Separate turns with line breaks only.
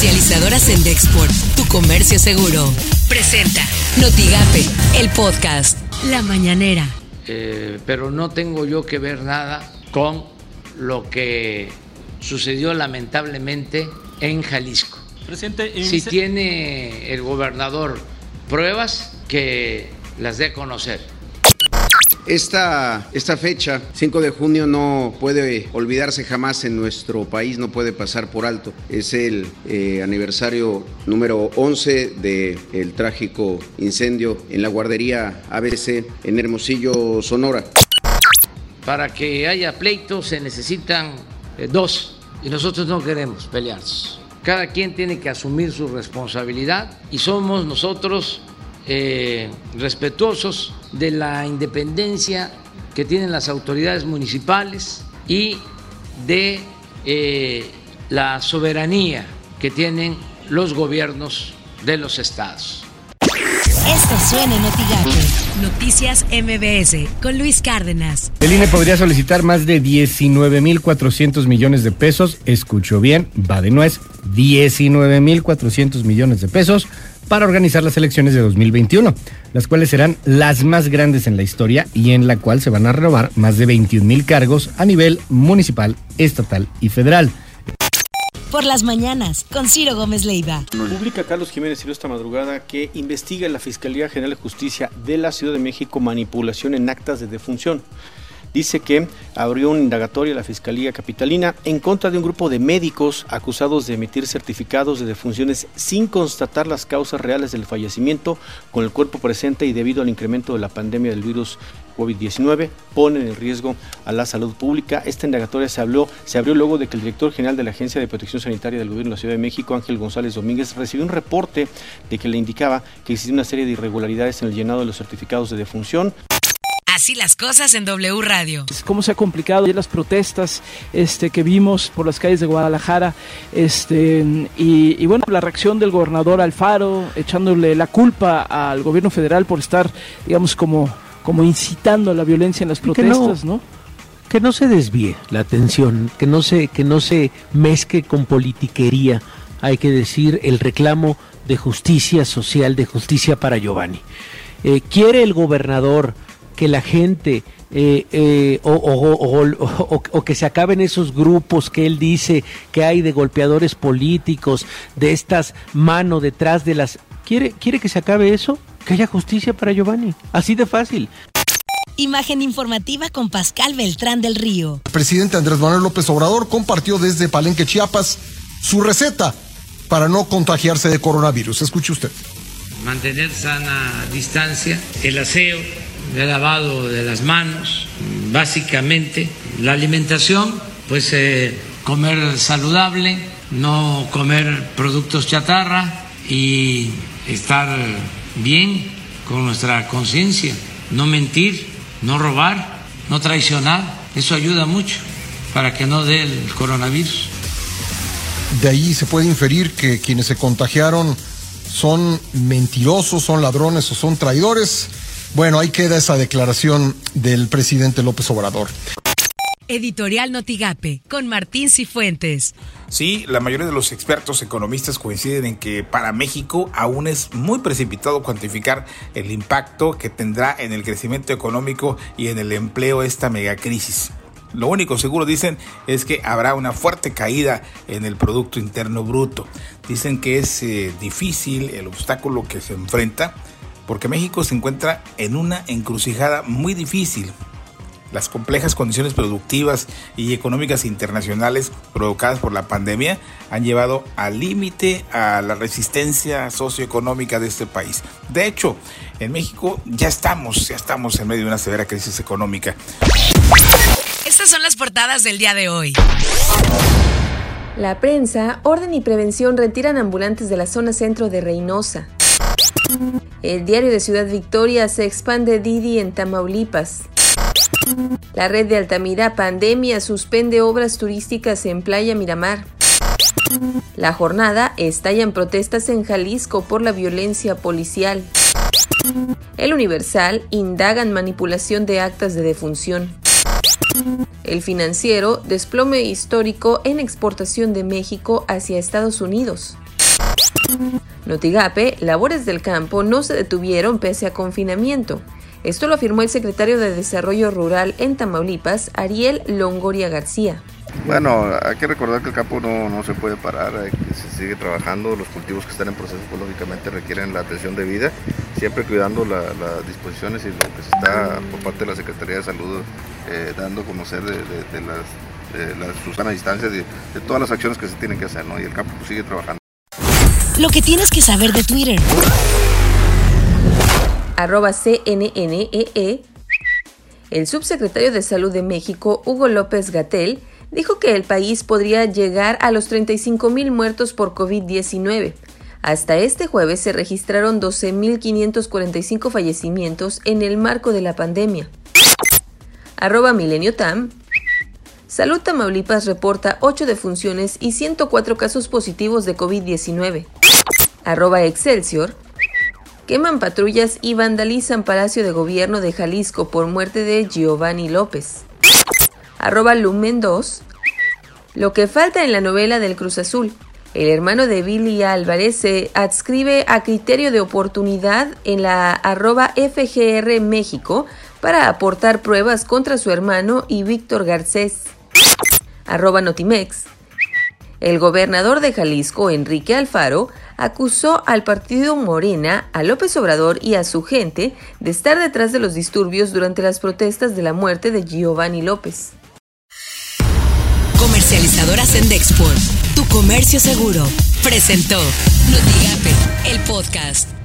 Comercializadoras en Dexport, tu comercio seguro. Presenta Notigape, el podcast La Mañanera.
Eh, pero no tengo yo que ver nada con lo que sucedió lamentablemente en Jalisco.
Presidente,
si tiene el gobernador pruebas, que las dé a conocer.
Esta, esta fecha, 5 de junio, no puede olvidarse jamás en nuestro país, no puede pasar por alto. Es el eh, aniversario número 11 del trágico incendio en la guardería ABC en Hermosillo, Sonora.
Para que haya pleitos se necesitan eh, dos y nosotros no queremos pelearnos. Cada quien tiene que asumir su responsabilidad y somos nosotros eh, respetuosos de la independencia que tienen las autoridades municipales y de eh, la soberanía que tienen los gobiernos de los estados.
Esto suena en Noticias MBS con Luis Cárdenas.
El INE podría solicitar más de 19.400 millones de pesos. Escucho bien, va de nuez. 19.400 millones de pesos para organizar las elecciones de 2021, las cuales serán las más grandes en la historia y en la cual se van a renovar más de 21 mil cargos a nivel municipal, estatal y federal.
Por las mañanas, con Ciro Gómez Leiva.
Publica Carlos Jiménez Ciro esta madrugada que investiga en la Fiscalía General de Justicia de la Ciudad de México manipulación en actas de defunción dice que abrió un indagatorio a la Fiscalía Capitalina en contra de un grupo de médicos acusados de emitir certificados de defunciones sin constatar las causas reales del fallecimiento con el cuerpo presente y debido al incremento de la pandemia del virus COVID-19 ponen en riesgo a la salud pública. Esta indagatoria se, habló, se abrió luego de que el director general de la Agencia de Protección Sanitaria del Gobierno de la Ciudad de México, Ángel González Domínguez, recibió un reporte de que le indicaba que existía una serie de irregularidades en el llenado de los certificados de defunción.
Así las cosas en W Radio.
Cómo se ha complicado las protestas este, que vimos por las calles de Guadalajara. Este, y, bueno, la reacción del gobernador Alfaro, echándole la culpa al gobierno federal por estar, digamos, como, como incitando a la violencia en las protestas, ¿no?
Que no se desvíe la atención, que no se, que no se mezcle con politiquería. Hay que decir el reclamo de justicia social, de justicia para Giovanni. Eh, quiere el gobernador que la gente eh, eh, o, que se acaben esos grupos que él dice que hay de golpeadores políticos, de estas manos detrás de las... ¿Quiere, ¿Quiere que se acabe eso? Que haya justicia para Giovanni. Así de fácil.
Imagen informativa con Pascal Beltrán del Río.
El presidente Andrés Manuel López Obrador compartió desde Palenque, Chiapas, su receta para no contagiarse de coronavirus. Escuche usted.
Mantener sana distancia, el aseo de lavado de las manos, básicamente la alimentación, pues eh, comer saludable, no comer productos chatarra y estar bien con nuestra conciencia, no mentir, no robar, no traicionar, eso ayuda mucho para que no dé el coronavirus.
De ahí se puede inferir que quienes se contagiaron son mentirosos, son ladrones o son traidores. Bueno, ahí queda esa declaración del presidente López Obrador.
Editorial Notigape con Martín Cifuentes.
Sí, la mayoría de los expertos economistas coinciden en que para México aún es muy precipitado cuantificar el impacto que tendrá en el crecimiento económico y en el empleo esta megacrisis. Lo único seguro, dicen, es que habrá una fuerte caída en el Producto Interno Bruto. Dicen que es eh, difícil el obstáculo que se enfrenta porque México se encuentra en una encrucijada muy difícil. Las complejas condiciones productivas y económicas internacionales provocadas por la pandemia han llevado al límite a la resistencia socioeconómica de este país. De hecho, en México ya estamos, ya estamos en medio de una severa crisis económica.
Estas son las portadas del día de hoy.
La prensa, orden y prevención retiran ambulantes de la zona centro de Reynosa. El diario de Ciudad Victoria se expande Didi en Tamaulipas. La red de Altamira Pandemia suspende obras turísticas en Playa Miramar. La jornada estallan protestas en Jalisco por la violencia policial. El Universal indagan manipulación de actas de defunción. El financiero desplome histórico en exportación de México hacia Estados Unidos. Notigape, labores del campo no se detuvieron pese a confinamiento. Esto lo afirmó el secretario de Desarrollo Rural en Tamaulipas, Ariel Longoria García.
Bueno, hay que recordar que el campo no, se puede parar, que se sigue trabajando, los cultivos que están en proceso pues, lógicamente requieren la atención debida, siempre cuidando las disposiciones y lo que se está por parte de la Secretaría de Salud eh, dando a conocer de, las, de Susana distancias, de, de, todas las acciones que se tienen que hacer, ¿no? Y el campo pues, sigue trabajando.
Lo que tienes que saber de Twitter.
Arroba CNNEE. E. El subsecretario de Salud de México, Hugo López Gatel, dijo que el país podría llegar a los 35 mil muertos por COVID-19. Hasta este jueves se registraron 12.545 fallecimientos en el marco de la pandemia. Arroba Milenio Tam. Salud Tamaulipas reporta 8 defunciones y 104 casos positivos de COVID-19. Arroba Excelsior. Queman patrullas y vandalizan Palacio de Gobierno de Jalisco por muerte de Giovanni López arroba Lumen 2, lo que falta en la novela del Cruz Azul. El hermano de Billy Álvarez se adscribe a criterio de oportunidad en la arroba FGR México para aportar pruebas contra su hermano y Víctor Garcés. Arroba Notimex. El gobernador de Jalisco, Enrique Alfaro, acusó al partido Morena, a López Obrador y a su gente de estar detrás de los disturbios durante las protestas de la muerte de Giovanni López.
Comercializadora Sendexport, tu comercio seguro, presentó Notigape, el podcast.